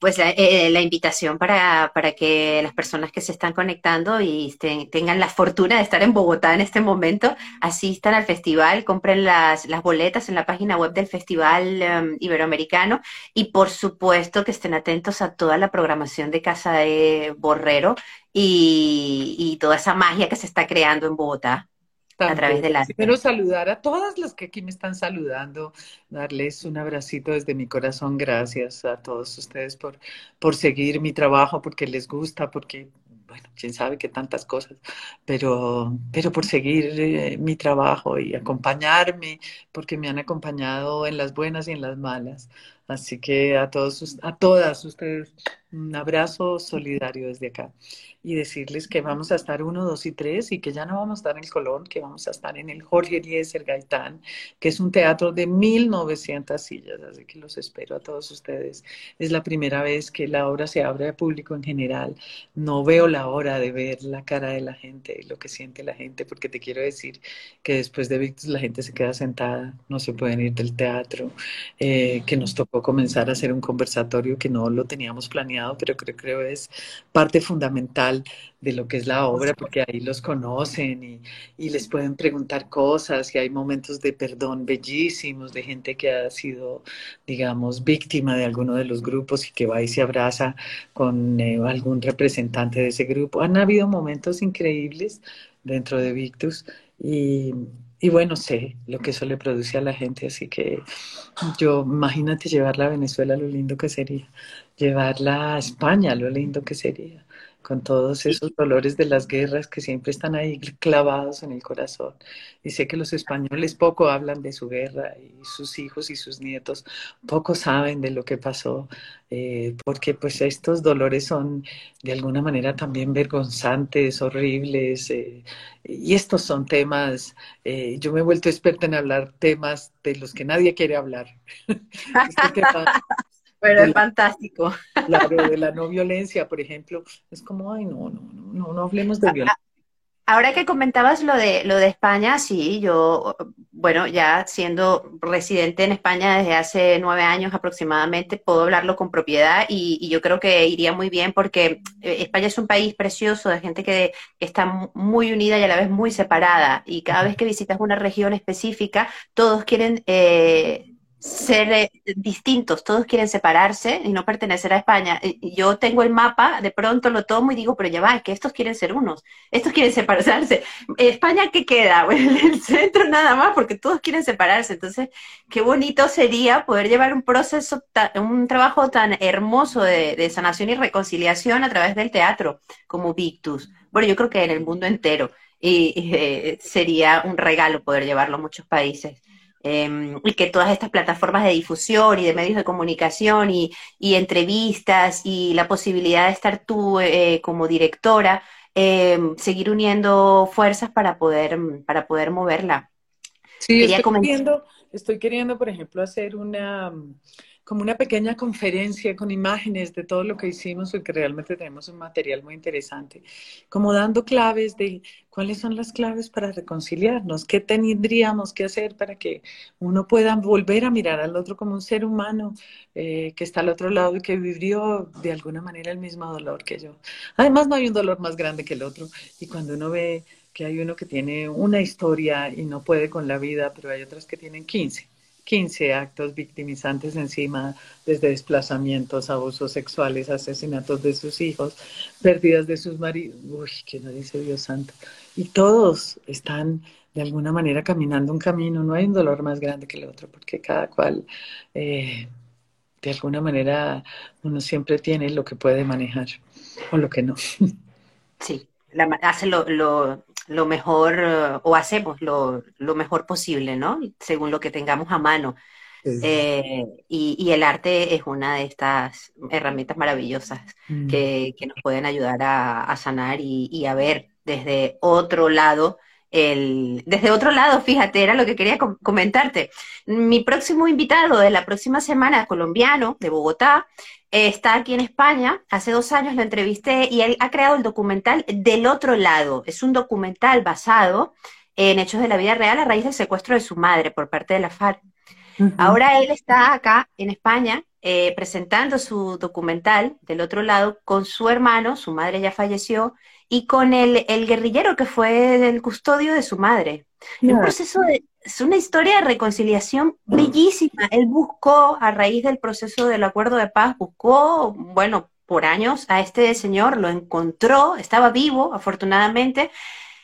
A: pues la, eh, la invitación para, para, que las personas que se están conectando y tengan la fortuna de estar en Bogotá en este momento, asistan al festival, compren las, las boletas en la página web del Festival um, Iberoamericano y por supuesto que estén atentos a toda la programación de Casa de Borrero y, y toda esa magia que se está creando en Bogotá a través de la...
B: Primero saludar a todas las que aquí me están saludando, darles un abracito desde mi corazón. Gracias a todos ustedes por, por seguir mi trabajo, porque les gusta, porque, bueno, quién sabe qué tantas cosas, pero, pero por seguir eh, mi trabajo y acompañarme, porque me han acompañado en las buenas y en las malas. Así que a todos, a todas ustedes, un abrazo solidario desde acá y decirles que vamos a estar uno, dos y tres y que ya no vamos a estar en el Colón, que vamos a estar en el Jorge Eliezer Gaitán, que es un teatro de 1900 sillas, así que los espero a todos ustedes. Es la primera vez que la obra se abre al público en general. No veo la hora de ver la cara de la gente y lo que siente la gente, porque te quiero decir que después de Victus la gente se queda sentada, no se pueden ir del teatro, eh, que nos tocó comenzar a hacer un conversatorio que no lo teníamos planeado, pero creo que es parte fundamental de lo que es la obra, porque ahí los conocen y, y, les pueden preguntar cosas y hay momentos de perdón bellísimos de gente que ha sido, digamos, víctima de alguno de los grupos y que va y se abraza con eh, algún representante de ese grupo. Han habido momentos increíbles dentro de Victus y, y bueno, sé lo que eso le produce a la gente, así que yo imagínate llevarla a Venezuela, lo lindo que sería, llevarla a España, lo lindo que sería con todos esos dolores de las guerras que siempre están ahí clavados en el corazón. Y sé que los españoles poco hablan de su guerra y sus hijos y sus nietos poco saben de lo que pasó, eh, porque pues estos dolores son de alguna manera también vergonzantes, horribles, eh, y estos son temas, eh, yo me he vuelto experta en hablar temas de los que nadie quiere hablar. [LAUGHS]
A: pero es fantástico.
B: Claro, de la no violencia, por ejemplo, es como, ay, no, no, no, no, hablemos de violencia.
A: Ahora que comentabas lo de lo de España, sí, yo, bueno, ya siendo residente en España desde hace nueve años aproximadamente, puedo hablarlo con propiedad y, y, yo creo que iría muy bien porque eh, España es un país precioso de gente que está muy unida y a la vez muy separada y cada vez que visitas una región específica, todos quieren eh, ser eh, distintos, todos quieren separarse y no pertenecer a España. Yo tengo el mapa, de pronto lo tomo y digo, pero ya va, es que estos quieren ser unos, estos quieren [LAUGHS] separarse. ¿España qué queda? [LAUGHS] El centro nada más, porque todos quieren separarse. Entonces, qué bonito sería poder llevar un proceso, un trabajo tan hermoso de, sanación y reconciliación a través del teatro, como Victus. Bueno, yo creo que en el mundo entero. Y, eh, sería un regalo poder llevarlo a muchos países. Em, y que todas estas plataformas de difusión y de medios de comunicación y, entrevistas y la posibilidad de estar tú eh, como directora, em, seguir uniendo fuerzas para poder, para poder moverla.
B: Sí, estoy queriendo, estoy queriendo, por ejemplo, hacer una como una pequeña conferencia con imágenes de todo lo que hicimos, porque realmente tenemos un material muy interesante, como dando claves de cuáles son las claves para reconciliarnos, qué tendríamos que hacer para que uno pueda volver a mirar al otro como un ser humano eh, que está al otro lado y que vivió de alguna manera el mismo dolor que yo. Además, no hay un dolor más grande que el otro, y cuando uno ve que hay uno que tiene una historia y no puede con la vida, pero hay otras que tienen 15 15 actos victimizantes encima, desde desplazamientos, abusos sexuales, asesinatos de sus hijos, pérdidas de sus maridos. Uy, que no dice Dios santo. Y todos están de alguna manera caminando un camino. No hay un dolor más grande que el otro, porque cada cual, eh, de alguna manera, uno siempre tiene lo que puede manejar o lo que no.
A: Sí, hace lo, lo, mejor o hacemos lo, lo, mejor posible, ¿no? Según lo que tengamos a mano. Eh, y, el arte es una de estas herramientas maravillosas mm. que, nos pueden ayudar a, sanar y, a ver desde otro lado. El, desde otro lado, fíjate, era lo que quería comentarte. Mi próximo invitado de la próxima semana, colombiano, de Bogotá, está aquí en España. Hace dos años lo entrevisté y él ha creado el documental Del otro lado. Es un documental basado en hechos de la vida real a raíz del secuestro de su madre por parte de la FARC. Ahora él está acá en España eh, presentando su documental del otro lado con su hermano, su madre ya falleció, y con el, guerrillero que fue el custodio de su madre. Un proceso de, es una historia de reconciliación bellísima. Él buscó, a raíz del proceso del acuerdo de paz, buscó, bueno, por años a este señor, lo encontró, estaba vivo, afortunadamente,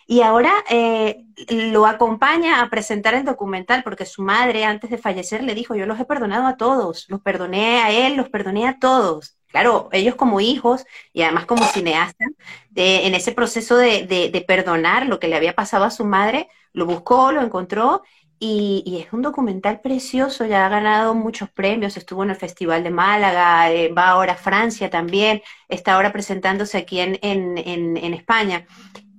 A: y ahora eh, lo acompaña a presentar el documental porque su madre antes de fallecer le dijo, yo los he perdonado a todos, los perdoné a él, los perdoné a todos. Claro, ellos como hijos y además como cineasta, en ese proceso de, perdonar lo que le había pasado a su madre, lo buscó, lo encontró y, es un documental precioso, ya ha ganado muchos premios, estuvo en el Festival de Málaga, eh, va ahora a Francia también, está ahora presentándose aquí en España.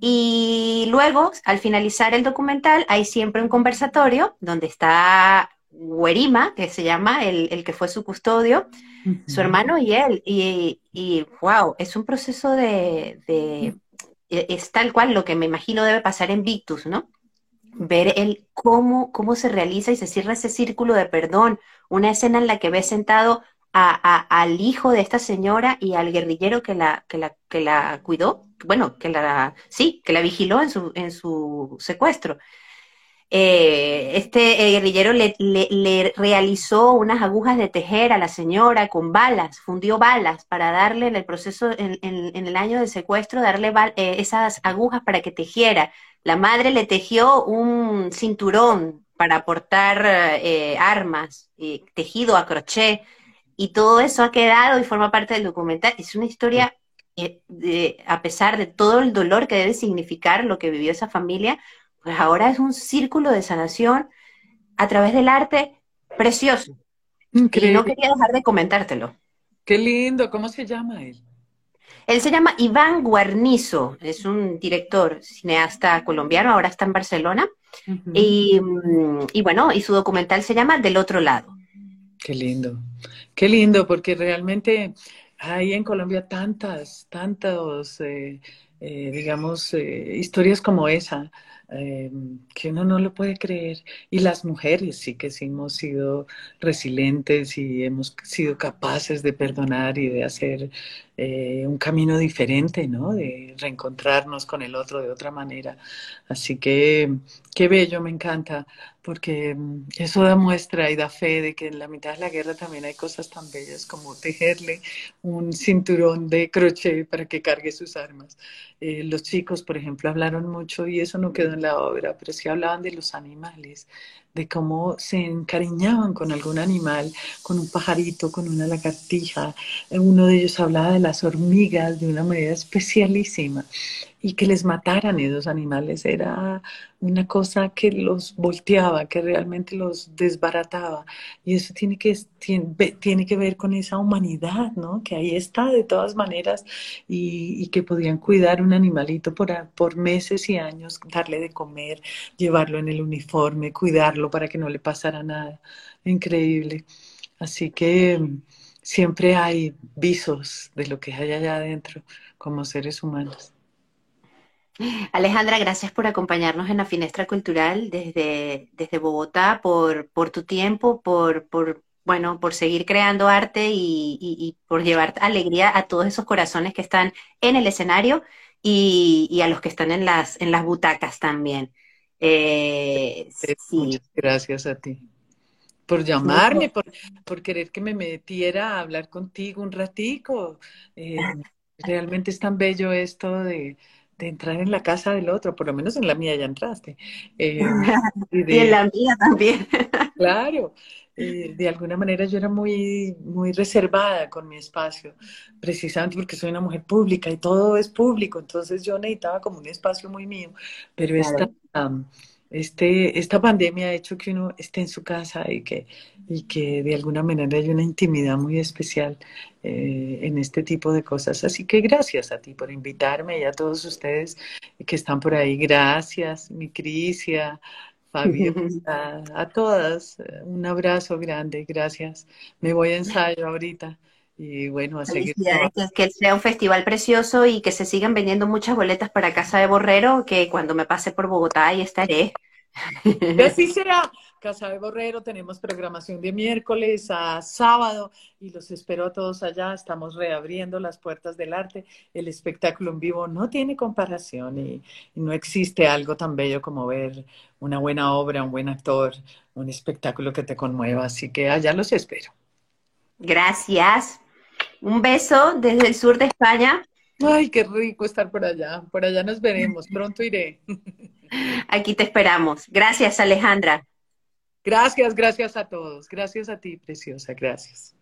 A: Y luego, al finalizar el documental, hay siempre un conversatorio donde está Huerima, que se llama el, que fue su custodio, su hermano y él. Y, y, wow, es un proceso de, de, e, es tal cual lo que me imagino debe pasar en Victus, ¿no? Ver el cómo, cómo se realiza y se cierra ese círculo de perdón. Una escena en la que ves sentado al hijo de esta señora y al guerrillero que la, que la, que la cuidó, bueno, que la, sí, que la vigiló en su, en su secuestro. Eh, este guerrillero le, le, realizó unas agujas de tejer a la señora con balas, fundió balas para darle en el proceso, en, el año de secuestro, darle eh, esas agujas para que tejiera. La madre le tejió un cinturón para portar eh, armas, tejido a crochet y todo eso ha quedado y forma parte del documental. Es una historia, eh, a pesar de todo el dolor que debe significar lo que vivió esa familia, pues ahora es un círculo de sanación a través del arte precioso. Increíble. Y no quería dejar de comentártelo.
B: Qué lindo, ¿cómo se llama él?
A: Él se llama Iván Guarnizo, es un director, cineasta colombiano, ahora está en Barcelona. y, mm, y bueno, y su documental se llama Del otro lado.
B: Qué lindo, qué lindo, porque realmente hay en Colombia tantas, tantas, eh, eh, digamos, eh, historias como esa, que uno no lo puede creer. Y las mujeres sí que sí hemos sido resilientes y hemos sido capaces de perdonar y de hacer un camino diferente, ¿no? De reencontrarnos con el otro de otra manera. Así que qué bello, me encanta porque mm, eso da muestra y da fe de que en la mitad de la guerra también hay cosas tan bellas como tejerle un cinturón de crochet para que cargue sus armas. Eh, los chicos, por ejemplo, hablaron mucho y eso no quedó la obra, pero sí hablaban de los animales, de cómo se encariñaban con algún animal, con un pajarito, con una lagartija. Uno de ellos hablaba de las hormigas de una manera especialísima y que les mataran esos animales era una cosa que los volteaba, que realmente los desbarataba. Y eso tiene que, tiene, que ver con esa humanidad, ¿no? Que ahí está de todas maneras y, y que podían cuidar un animalito por, por meses y años, darle de comer, llevarlo en el uniforme, cuidarlo para que no le pasara nada. Increíble. Así que siempre hay visos de lo que hay allá adentro como seres humanos.
A: Alejandra, gracias por acompañarnos en la Finestra Cultural desde, desde Bogotá, por, por tu tiempo, por, por, bueno, por seguir creando arte y, por llevar alegría a todos esos corazones que están en el escenario y, a los que están en las, en las butacas también.
B: Eh, Muchas gracias a ti por llamarme, por, por, querer que me metiera a hablar contigo un ratico. Eh, realmente es tan bello esto de, de entrar en la casa del otro, por lo menos en la mía ya entraste.
A: Eh, [LAUGHS] y, en la mía también. [LAUGHS]
B: claro, eh, de alguna manera yo era muy, muy reservada con mi espacio, precisamente porque soy una mujer pública y todo es público, entonces yo necesitaba como un espacio muy mío, pero esta, este, esta pandemia ha hecho que uno esté en su casa y que, y que de alguna manera hay una intimidad muy especial eh, en este tipo de cosas. Así que gracias a ti por invitarme y a todos ustedes que están por ahí. Gracias, mi Crisia, Fabio, [LAUGHS] a, todas. Un abrazo grande, gracias. Me voy a ensayo ahorita y bueno, a seguir.
A: Que sea un festival precioso y que se sigan vendiendo muchas boletas para Casa de Borrero, que cuando me pase por Bogotá ahí estaré.
B: Y [LAUGHS] así será. Casa de Borrero, tenemos programación de miércoles a sábado y los espero a todos allá. Estamos reabriendo las puertas del arte. El espectáculo en vivo no tiene comparación y, no existe algo tan bello como ver una buena obra, un buen actor, un espectáculo que te conmueva. Así que allá los espero.
A: Gracias. Un beso desde el sur de España.
B: Ay, qué rico estar por allá. Por allá nos veremos. Pronto iré. [LAUGHS]
A: Aquí te esperamos. Gracias, Alejandra.
B: Gracias, gracias a todos. Gracias a ti, preciosa. Gracias.